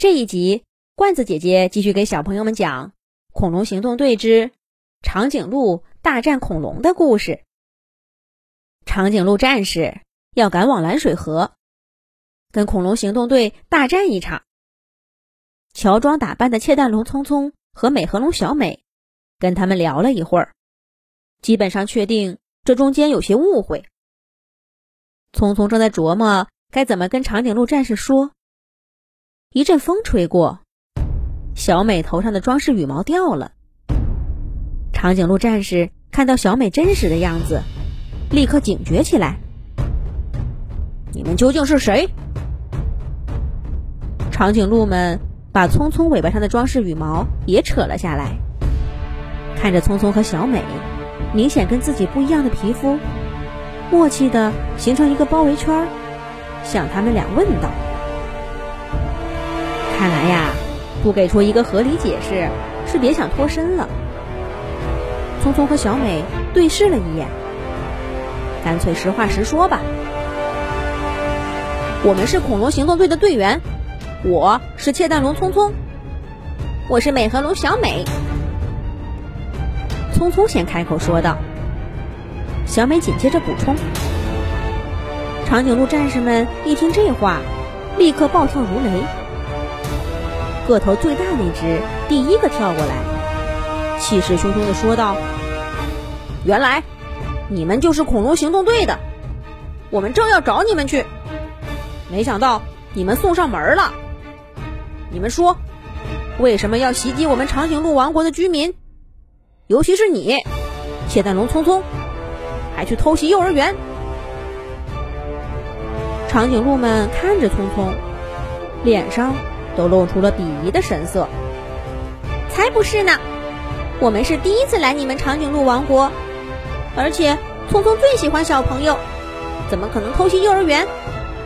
这一集，罐子姐姐继续给小朋友们讲《恐龙行动队之长颈鹿大战恐龙》的故事。长颈鹿战士要赶往蓝水河，跟恐龙行动队大战一场。乔装打扮的窃蛋龙聪聪和美颌龙小美跟他们聊了一会儿，基本上确定这中间有些误会。聪聪正在琢磨该怎么跟长颈鹿战士说。一阵风吹过，小美头上的装饰羽毛掉了。长颈鹿战士看到小美真实的样子，立刻警觉起来：“你们究竟是谁？”长颈鹿们把聪聪尾巴上的装饰羽毛也扯了下来，看着聪聪和小美明显跟自己不一样的皮肤，默契的形成一个包围圈，向他们俩问道。看来呀，不给出一个合理解释，是别想脱身了。聪聪和小美对视了一眼，干脆实话实说吧。我们是恐龙行动队的队员，我是窃蛋龙聪聪，我是美颌龙小美。聪聪先开口说道，小美紧接着补充。长颈鹿战士们一听这话，立刻暴跳如雷。个头最大那只第一个跳过来，气势汹汹地说道：“原来你们就是恐龙行动队的，我们正要找你们去，没想到你们送上门了。你们说，为什么要袭击我们长颈鹿王国的居民？尤其是你，窃蛋龙聪聪，还去偷袭幼儿园。”长颈鹿们看着聪聪，脸上。都露出了鄙夷的神色。才不是呢，我们是第一次来你们长颈鹿王国，而且聪聪最喜欢小朋友，怎么可能偷袭幼儿园？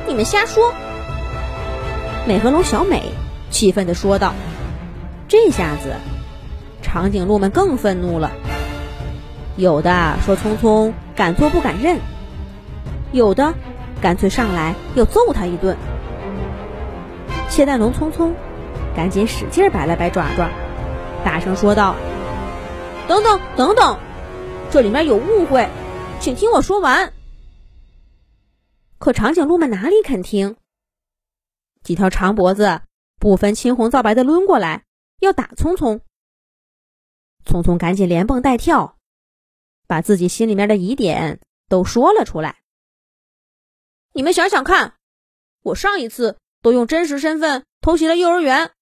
你们瞎说！美和龙小美气愤地说道。这下子，长颈鹿们更愤怒了，有的说聪聪敢做不敢认，有的干脆上来要揍他一顿。窃蛋龙匆匆，赶紧使劲摆了摆爪爪，大声说道：“等等等等，这里面有误会，请听我说完。”可长颈鹿们哪里肯听？几条长脖子不分青红皂白的抡过来，要打匆匆。匆匆赶紧连蹦带跳，把自己心里面的疑点都说了出来。你们想想看，我上一次。都用真实身份偷袭了幼儿园，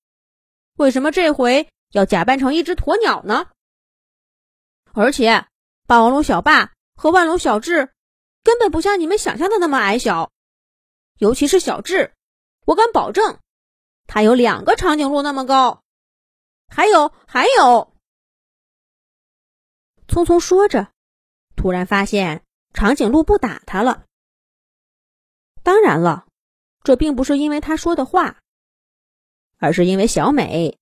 为什么这回要假扮成一只鸵鸟呢？而且霸王龙小霸和万龙小智根本不像你们想象的那么矮小，尤其是小智，我敢保证，他有两个长颈鹿那么高。还有还有，匆匆说着，突然发现长颈鹿不打他了。当然了。这并不是因为他说的话，而是因为小美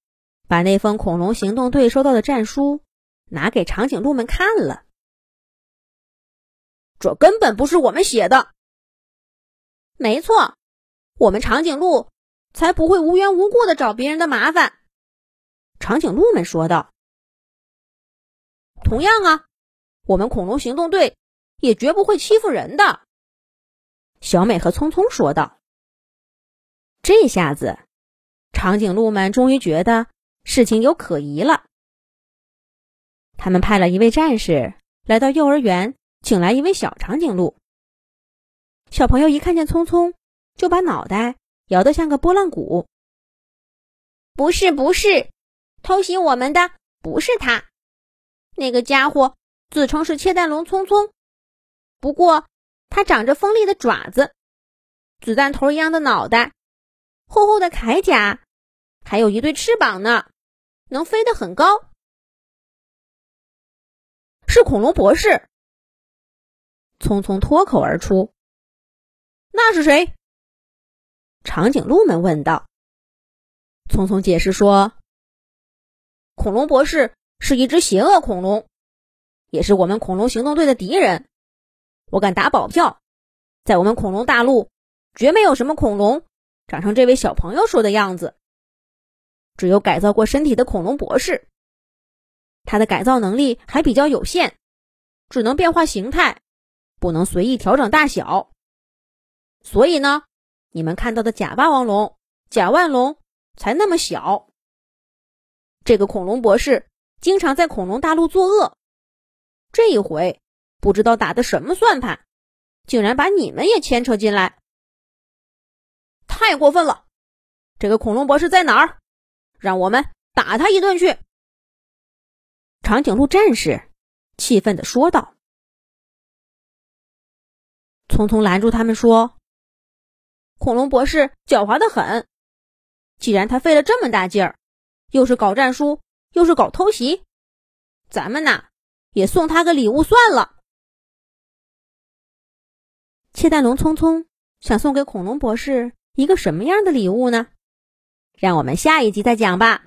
把那封恐龙行动队收到的战书拿给长颈鹿们看了。这根本不是我们写的。没错，我们长颈鹿才不会无缘无故的找别人的麻烦。长颈鹿们说道。同样啊，我们恐龙行动队也绝不会欺负人的。小美和聪聪说道。这下子，长颈鹿们终于觉得事情有可疑了。他们派了一位战士来到幼儿园，请来一位小长颈鹿。小朋友一看见聪聪，就把脑袋摇得像个拨浪鼓。不是，不是，偷袭我们的不是他，那个家伙自称是切蛋龙聪聪，不过他长着锋利的爪子，子弹头一样的脑袋。厚厚的铠甲，还有一对翅膀呢，能飞得很高。是恐龙博士。匆匆脱口而出：“那是谁？”长颈鹿们问道。匆匆解释说：“恐龙博士是一只邪恶恐龙，也是我们恐龙行动队的敌人。我敢打保票，在我们恐龙大陆，绝没有什么恐龙。”长成这位小朋友说的样子，只有改造过身体的恐龙博士。他的改造能力还比较有限，只能变化形态，不能随意调整大小。所以呢，你们看到的假霸王龙、假腕龙才那么小。这个恐龙博士经常在恐龙大陆作恶，这一回不知道打的什么算盘，竟然把你们也牵扯进来，太过分了！这个恐龙博士在哪儿？让我们打他一顿去！长颈鹿战士气愤的说道。匆匆拦住他们说：“恐龙博士狡猾的很，既然他费了这么大劲儿，又是搞战书，又是搞偷袭，咱们呐也送他个礼物算了。”窃蛋龙匆匆想送给恐龙博士一个什么样的礼物呢？让我们下一集再讲吧。